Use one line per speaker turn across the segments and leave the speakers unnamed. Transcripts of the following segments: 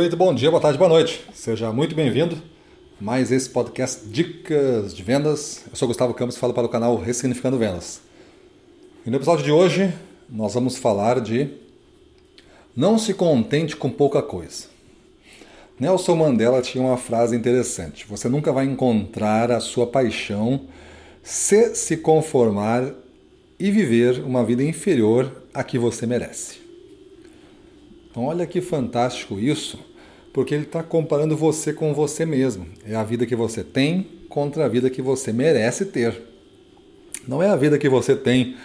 noite, bom dia, boa tarde, boa noite. Seja muito bem-vindo a mais esse podcast Dicas de Vendas. Eu sou Gustavo Campos e falo para o canal Ressignificando Vendas. E no episódio de hoje nós vamos falar de não se contente com pouca coisa. Nelson Mandela tinha uma frase interessante: Você nunca vai encontrar a sua paixão se se conformar e viver uma vida inferior à que você merece. Então, olha que fantástico isso, porque ele está comparando você com você mesmo. É a vida que você tem contra a vida que você merece ter. Não é a vida que você tem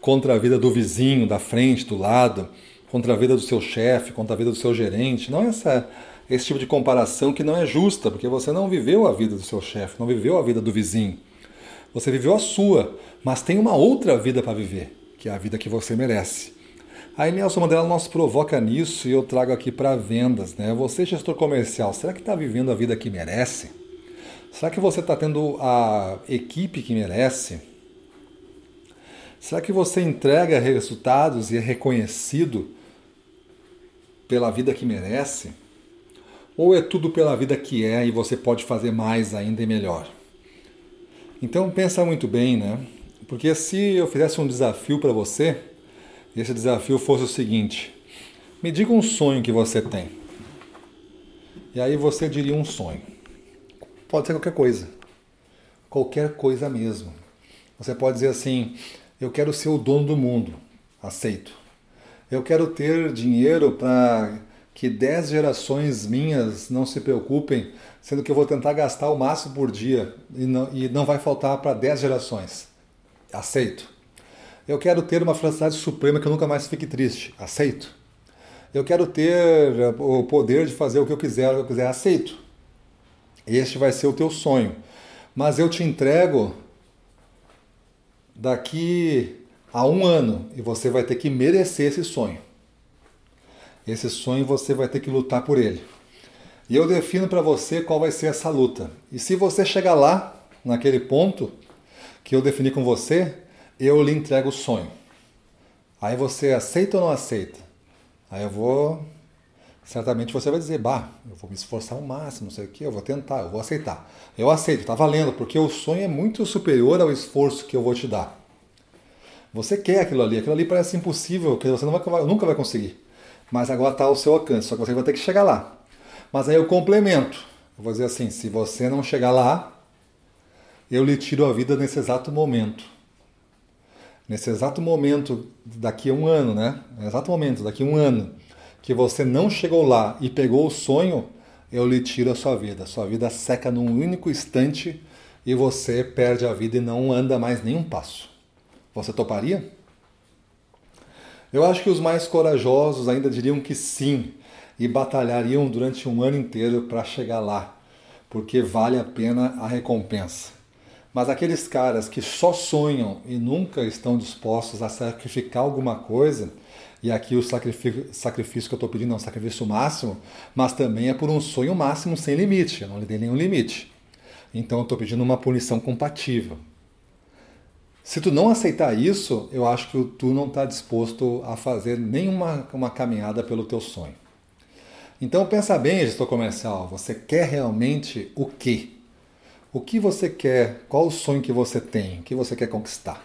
contra a vida do vizinho, da frente, do lado, contra a vida do seu chefe, contra a vida do seu gerente. Não é essa, esse tipo de comparação que não é justa, porque você não viveu a vida do seu chefe, não viveu a vida do vizinho. Você viveu a sua, mas tem uma outra vida para viver, que é a vida que você merece. Aí Nelson Mandela nos provoca nisso e eu trago aqui para vendas. Né? Você, gestor comercial, será que está vivendo a vida que merece? Será que você está tendo a equipe que merece? Será que você entrega resultados e é reconhecido pela vida que merece? Ou é tudo pela vida que é e você pode fazer mais ainda e melhor? Então pensa muito bem, né? Porque se eu fizesse um desafio para você, e esse desafio fosse o seguinte: me diga um sonho que você tem. E aí você diria um sonho. Pode ser qualquer coisa. Qualquer coisa mesmo. Você pode dizer assim: eu quero ser o dono do mundo. Aceito. Eu quero ter dinheiro para que dez gerações minhas não se preocupem, sendo que eu vou tentar gastar o máximo por dia e não, e não vai faltar para dez gerações. Aceito. Eu quero ter uma felicidade suprema que eu nunca mais fique triste. Aceito. Eu quero ter eh, o poder de fazer o que eu quiser, o que eu quiser. Aceito. Este vai ser o teu sonho. Mas eu te entrego daqui a um ano e você vai ter que merecer esse sonho. Esse sonho você vai ter que lutar por ele. E eu defino para você qual vai ser essa luta. E se você chegar lá, naquele ponto que eu defini com você, eu lhe entrego o sonho. Aí você aceita ou não aceita? Aí eu vou. Certamente você vai dizer, bah, eu vou me esforçar ao máximo, não sei o que, eu vou tentar, eu vou aceitar. Eu aceito, tá valendo, porque o sonho é muito superior ao esforço que eu vou te dar. Você quer aquilo ali, aquilo ali parece impossível, que você vai, nunca vai conseguir. Mas agora está ao seu alcance, só que você vai ter que chegar lá. Mas aí eu complemento. Eu vou dizer assim: se você não chegar lá, eu lhe tiro a vida nesse exato momento nesse exato momento, daqui a um ano, né? exato momento, daqui a um ano, que você não chegou lá e pegou o sonho, eu lhe tiro a sua vida. Sua vida seca num único instante e você perde a vida e não anda mais nenhum passo. Você toparia? Eu acho que os mais corajosos ainda diriam que sim e batalhariam durante um ano inteiro para chegar lá, porque vale a pena a recompensa. Mas aqueles caras que só sonham e nunca estão dispostos a sacrificar alguma coisa, e aqui o sacrifício, sacrifício que eu estou pedindo é um sacrifício máximo, mas também é por um sonho máximo sem limite, eu não lhe dei nenhum limite. Então eu estou pedindo uma punição compatível. Se tu não aceitar isso, eu acho que tu não está disposto a fazer nenhuma uma caminhada pelo teu sonho. Então pensa bem, gestor comercial, você quer realmente o quê? O que você quer? Qual o sonho que você tem? O que você quer conquistar?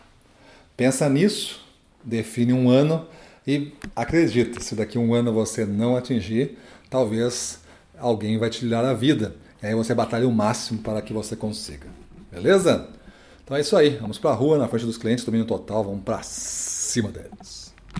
Pensa nisso, define um ano e acredita, se daqui a um ano você não atingir, talvez alguém vai te tirar a vida. E aí você batalha o máximo para que você consiga. Beleza? Então é isso aí. Vamos para a rua, na frente dos clientes, domínio total, vamos para cima deles.